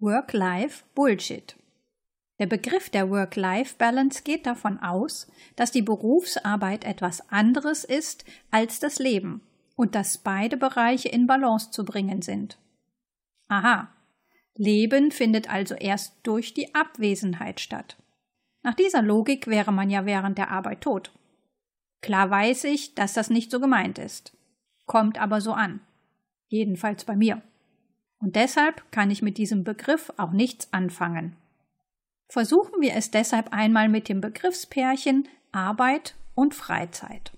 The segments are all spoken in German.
Work-Life-Bullshit. Der Begriff der Work-Life-Balance geht davon aus, dass die Berufsarbeit etwas anderes ist als das Leben und dass beide Bereiche in Balance zu bringen sind. Aha. Leben findet also erst durch die Abwesenheit statt. Nach dieser Logik wäre man ja während der Arbeit tot. Klar weiß ich, dass das nicht so gemeint ist. Kommt aber so an. Jedenfalls bei mir. Und deshalb kann ich mit diesem Begriff auch nichts anfangen. Versuchen wir es deshalb einmal mit dem Begriffspärchen Arbeit und Freizeit.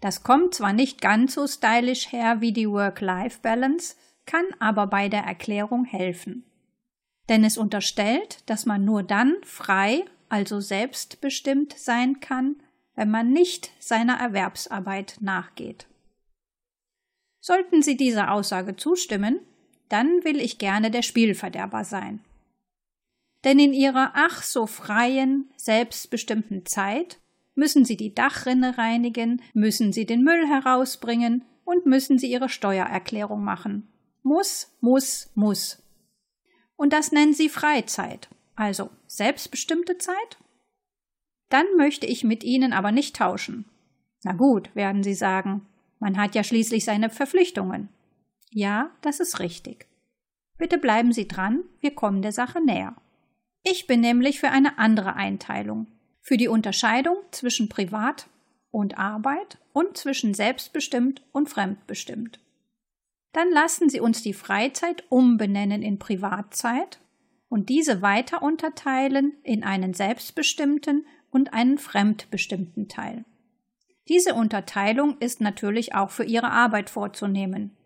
Das kommt zwar nicht ganz so stylisch her wie die Work-Life-Balance, kann aber bei der Erklärung helfen. Denn es unterstellt, dass man nur dann frei, also selbstbestimmt sein kann, wenn man nicht seiner Erwerbsarbeit nachgeht. Sollten Sie dieser Aussage zustimmen, dann will ich gerne der Spielverderber sein. Denn in Ihrer ach so freien, selbstbestimmten Zeit müssen Sie die Dachrinne reinigen, müssen Sie den Müll herausbringen und müssen Sie Ihre Steuererklärung machen. Muss, muss, muss. Und das nennen Sie Freizeit, also selbstbestimmte Zeit? Dann möchte ich mit Ihnen aber nicht tauschen. Na gut, werden Sie sagen, man hat ja schließlich seine Verpflichtungen. Ja, das ist richtig. Bitte bleiben Sie dran, wir kommen der Sache näher. Ich bin nämlich für eine andere Einteilung, für die Unterscheidung zwischen Privat und Arbeit und zwischen selbstbestimmt und fremdbestimmt. Dann lassen Sie uns die Freizeit umbenennen in Privatzeit und diese weiter unterteilen in einen selbstbestimmten und einen fremdbestimmten Teil. Diese Unterteilung ist natürlich auch für Ihre Arbeit vorzunehmen.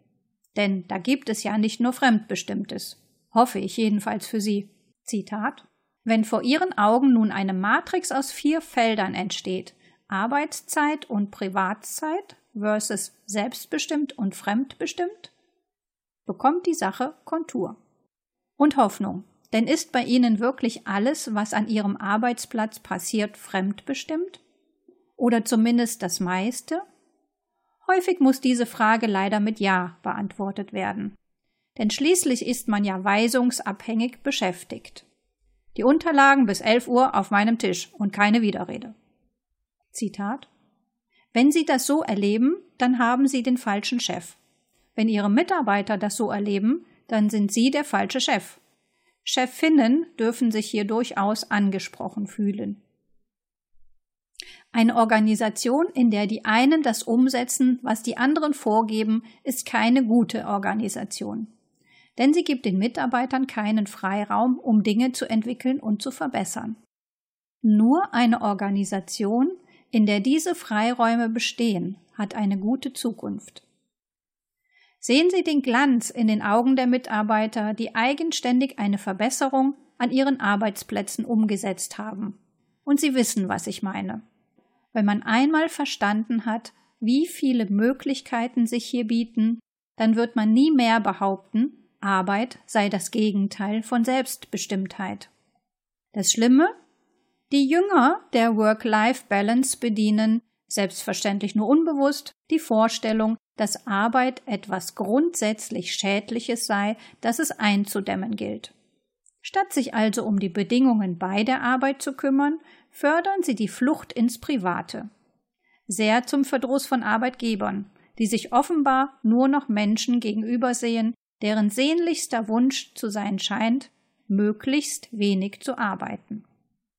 Denn da gibt es ja nicht nur Fremdbestimmtes. Hoffe ich jedenfalls für Sie. Zitat Wenn vor Ihren Augen nun eine Matrix aus vier Feldern entsteht, Arbeitszeit und Privatzeit versus selbstbestimmt und fremdbestimmt, bekommt die Sache Kontur. Und Hoffnung, denn ist bei Ihnen wirklich alles, was an Ihrem Arbeitsplatz passiert, fremdbestimmt? Oder zumindest das meiste? Häufig muss diese Frage leider mit Ja beantwortet werden. Denn schließlich ist man ja weisungsabhängig beschäftigt. Die Unterlagen bis 11 Uhr auf meinem Tisch und keine Widerrede. Zitat Wenn Sie das so erleben, dann haben Sie den falschen Chef. Wenn Ihre Mitarbeiter das so erleben, dann sind Sie der falsche Chef. Chefinnen dürfen sich hier durchaus angesprochen fühlen. Eine Organisation, in der die einen das umsetzen, was die anderen vorgeben, ist keine gute Organisation. Denn sie gibt den Mitarbeitern keinen Freiraum, um Dinge zu entwickeln und zu verbessern. Nur eine Organisation, in der diese Freiräume bestehen, hat eine gute Zukunft. Sehen Sie den Glanz in den Augen der Mitarbeiter, die eigenständig eine Verbesserung an ihren Arbeitsplätzen umgesetzt haben. Und Sie wissen, was ich meine. Wenn man einmal verstanden hat, wie viele Möglichkeiten sich hier bieten, dann wird man nie mehr behaupten, Arbeit sei das Gegenteil von Selbstbestimmtheit. Das Schlimme? Die Jünger der Work-Life-Balance bedienen, selbstverständlich nur unbewusst, die Vorstellung, dass Arbeit etwas grundsätzlich Schädliches sei, das es einzudämmen gilt. Statt sich also um die Bedingungen bei der Arbeit zu kümmern, fördern sie die Flucht ins Private. Sehr zum Verdruss von Arbeitgebern, die sich offenbar nur noch Menschen gegenübersehen, deren sehnlichster Wunsch zu sein scheint, möglichst wenig zu arbeiten.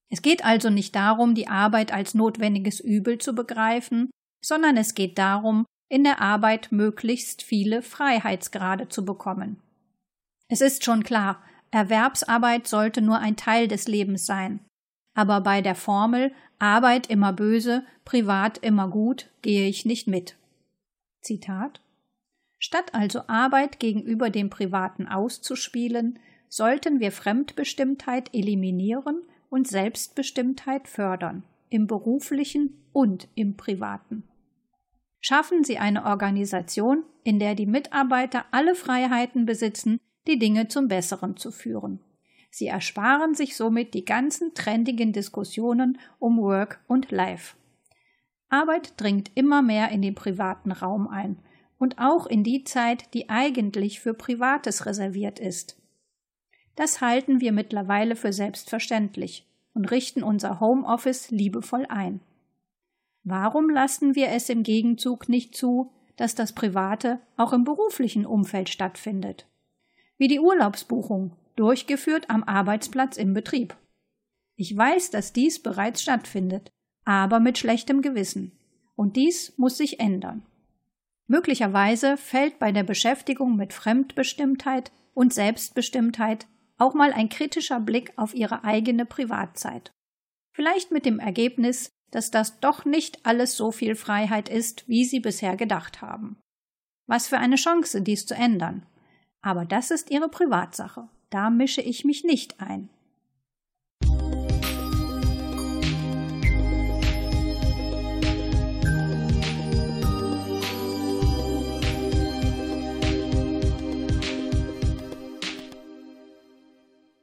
Es geht also nicht darum, die Arbeit als notwendiges Übel zu begreifen, sondern es geht darum, in der Arbeit möglichst viele Freiheitsgrade zu bekommen. Es ist schon klar, Erwerbsarbeit sollte nur ein Teil des Lebens sein. Aber bei der Formel Arbeit immer böse, privat immer gut gehe ich nicht mit. Zitat Statt also Arbeit gegenüber dem Privaten auszuspielen, sollten wir Fremdbestimmtheit eliminieren und Selbstbestimmtheit fördern, im beruflichen und im privaten. Schaffen Sie eine Organisation, in der die Mitarbeiter alle Freiheiten besitzen, die Dinge zum Besseren zu führen. Sie ersparen sich somit die ganzen trendigen Diskussionen um Work und Life. Arbeit dringt immer mehr in den privaten Raum ein und auch in die Zeit, die eigentlich für Privates reserviert ist. Das halten wir mittlerweile für selbstverständlich und richten unser Homeoffice liebevoll ein. Warum lassen wir es im Gegenzug nicht zu, dass das Private auch im beruflichen Umfeld stattfindet? Wie die Urlaubsbuchung, durchgeführt am Arbeitsplatz im Betrieb. Ich weiß, dass dies bereits stattfindet, aber mit schlechtem Gewissen. Und dies muss sich ändern. Möglicherweise fällt bei der Beschäftigung mit Fremdbestimmtheit und Selbstbestimmtheit auch mal ein kritischer Blick auf ihre eigene Privatzeit. Vielleicht mit dem Ergebnis, dass das doch nicht alles so viel Freiheit ist, wie sie bisher gedacht haben. Was für eine Chance, dies zu ändern. Aber das ist ihre Privatsache. Da mische ich mich nicht ein.